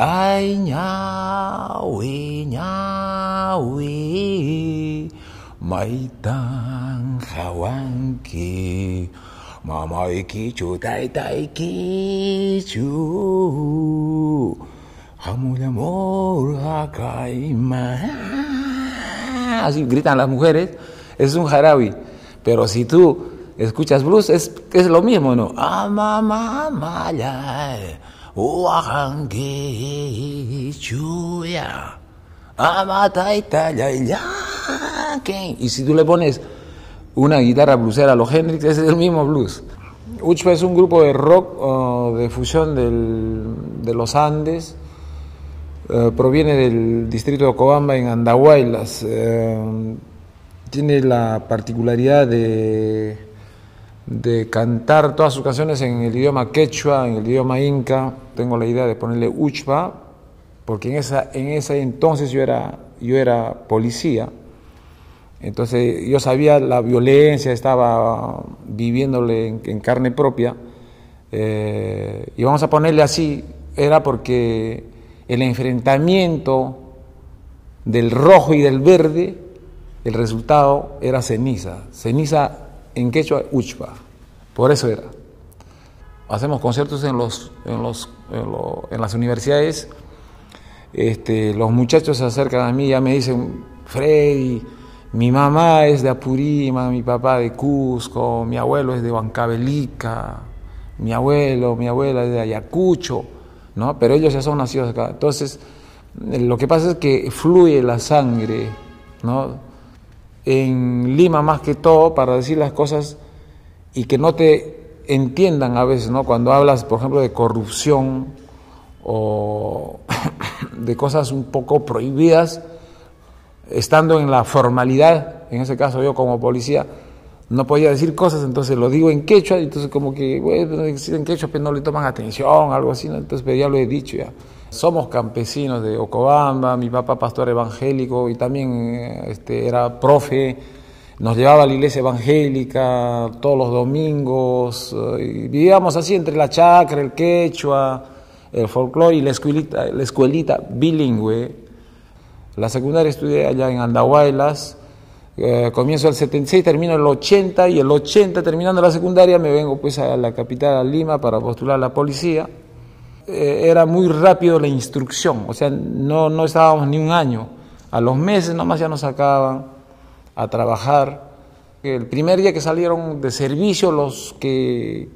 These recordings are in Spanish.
Ay, ñawi, ñawi, maitan hawanki, mamay kichu, tay kichu, amor, amor, akaima. Así gritan las mujeres, es un jarabi. Pero si tú escuchas blues, es, es lo mismo, ¿no? Ama, mama, ya. Y si tú le pones una guitarra bluesera a los Hendrix, es el mismo blues. Uchpa es un grupo de rock uh, de fusión del, de los Andes. Uh, proviene del distrito de Ocobamba en Andahuaylas. Uh, tiene la particularidad de, de cantar todas sus canciones en el idioma quechua, en el idioma inca. Tengo la idea de ponerle Uchpa, porque en, esa, en ese entonces yo era, yo era policía. Entonces yo sabía la violencia, estaba viviéndole en, carne propia. Eh, y vamos a ponerle así, era porque el enfrentamiento del rojo y del verde, el resultado era ceniza. Ceniza en quechua, uchpa. Por eso era. Hacemos conciertos en, los, en, los, en, las universidades. Este, los muchachos se acercan a mí y ya me dicen, Freddy, mi mamá es de Apurima, mi papá de Cusco, mi abuelo es de Huancavelica, mi abuelo, mi abuela es de Ayacucho, ¿no? Pero ellos ya son nacidos acá. Entonces, lo que pasa es que fluye la sangre, ¿no? En Lima más que todo para decir las cosas y que no te entiendan a veces, ¿no? Cuando hablas, por ejemplo, de corrupción o de cosas un poco prohibidas, estando en la formalidad, en ese caso yo como policía, no podía decir cosas, entonces lo digo en quechua, y entonces como que, bueno, en quechua pero no le toman atención, algo así, ¿no? entonces pero ya lo he dicho ya. Somos campesinos de Ocobamba, mi papá pastor evangélico y también este, era profe, nos llevaba a la iglesia evangélica todos los domingos, y vivíamos así entre la chacra, el quechua, el folclore y la escuelita, la escuelita bilingüe. La secundaria estudié allá en Andahuaylas, eh, comienzo el 76, termino el 80 y el 80 terminando la secundaria me vengo pues a la capital, a Lima, para postular a la policía. Eh, era muy rápido la instrucción, o sea, no, no estábamos ni un año. A los meses nomás ya nos sacaban a trabajar. El primer día que salieron de servicio los que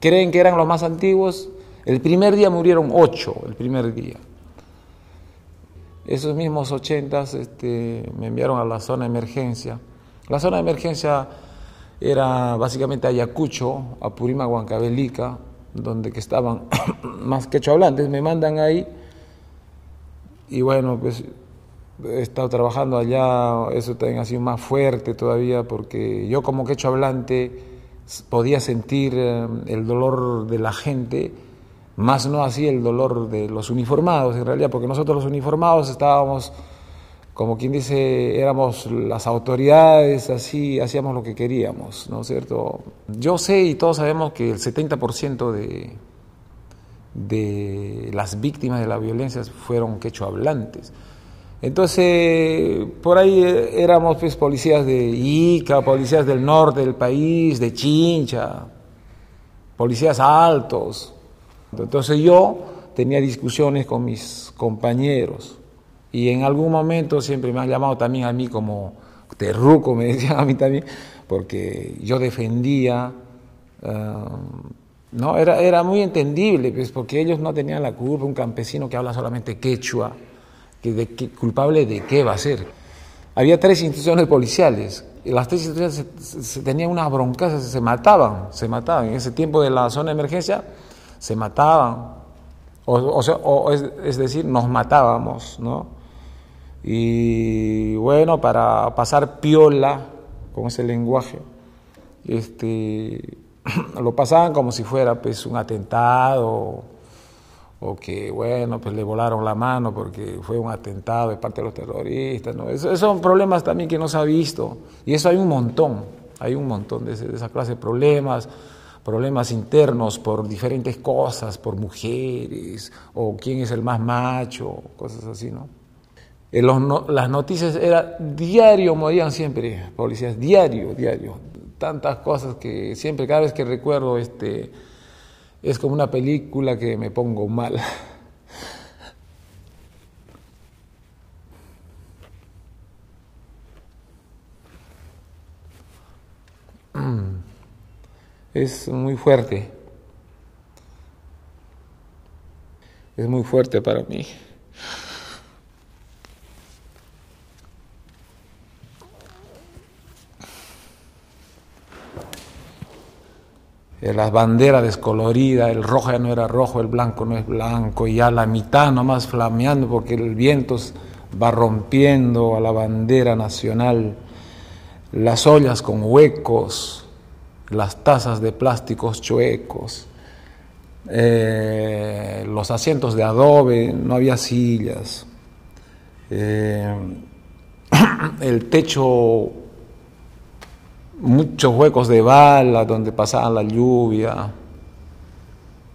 creen que eran los más antiguos, el primer día murieron ocho, el primer día. Esos mismos ochentas este, me enviaron a la zona de emergencia. La zona de emergencia era básicamente Ayacucho, Apurima, Huancavelica, donde que estaban más quechohablantes. Me mandan ahí y bueno, pues he estado trabajando allá, eso también ha sido más fuerte todavía porque yo como quechohablante podía sentir el dolor de la gente más no así el dolor de los uniformados en realidad, porque nosotros los uniformados estábamos, como quien dice, éramos las autoridades, así hacíamos lo que queríamos, ¿no es cierto? Yo sé y todos sabemos que el 70% de, de las víctimas de la violencia fueron quechohablantes. Entonces, por ahí éramos pues, policías de Ica, policías del norte del país, de Chincha, policías altos, entonces yo tenía discusiones con mis compañeros y en algún momento siempre me han llamado también a mí como terruco, me decían a mí también, porque yo defendía, uh, no, era, era muy entendible, pues, porque ellos no tenían la culpa, un campesino que habla solamente quechua, culpable de qué va a ser. Había tres instituciones policiales, y las tres instituciones se, tenían unas broncas, se mataban, se mataban. En ese tiempo de la zona de emergencia, se mataban, o, sea, es, decir, nos matábamos, ¿no? Y bueno, para pasar piola con ese lenguaje, este, lo pasaban como si fuera pues un atentado o que bueno, pues le volaron la mano porque fue un atentado de parte de los terroristas, ¿no? Esos son problemas también que no se ha visto y eso hay un montón, hay un montón de, de esa clase de problemas problemas internos por diferentes cosas, por mujeres, o quién es el más macho, cosas así, ¿no? En los las noticias era diario, morían siempre policías, diario, diario. Tantas cosas que siempre, cada vez que recuerdo, este, es como una película que me pongo mal. es muy fuerte. Es muy fuerte para mí. Eh, las banderas descoloridas, el rojo ya no era rojo, el blanco no es blanco, y ya la mitad nomás flameando porque el viento va rompiendo a la bandera nacional, las ollas con huecos, las tazas de plásticos chuecos, eh, los asientos de adobe, no había sillas, eh, el techo, muchos huecos de bala donde pasaba la lluvia.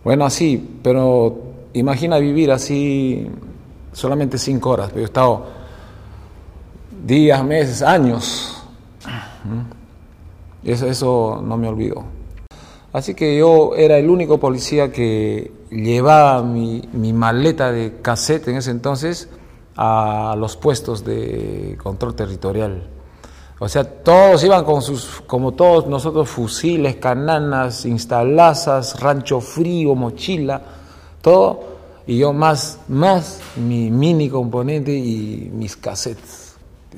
Bueno, así, pero imagina vivir así solamente cinco horas, pero he estado días, meses, años. Eso, eso no me olvidó. Así que yo era el único policía que llevaba mi, maleta de cassette en ese entonces a los puestos de control territorial. O sea, todos iban con sus, como todos nosotros, fusiles, cananas, instalazas, rancho frío, mochila, todo. Y yo más, más mi mini componente y mis cassettes.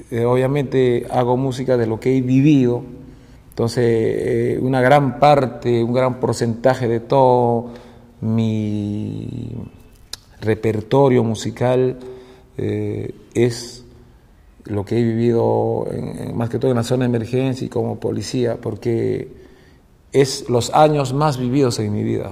Eh, obviamente hago música de lo que he vivido, entonces, eh, una gran parte, un gran porcentaje de todo mi repertorio musical eh, es lo que he vivido más que todo en la zona de emergencia y como policía, porque es los años más vividos en mi vida.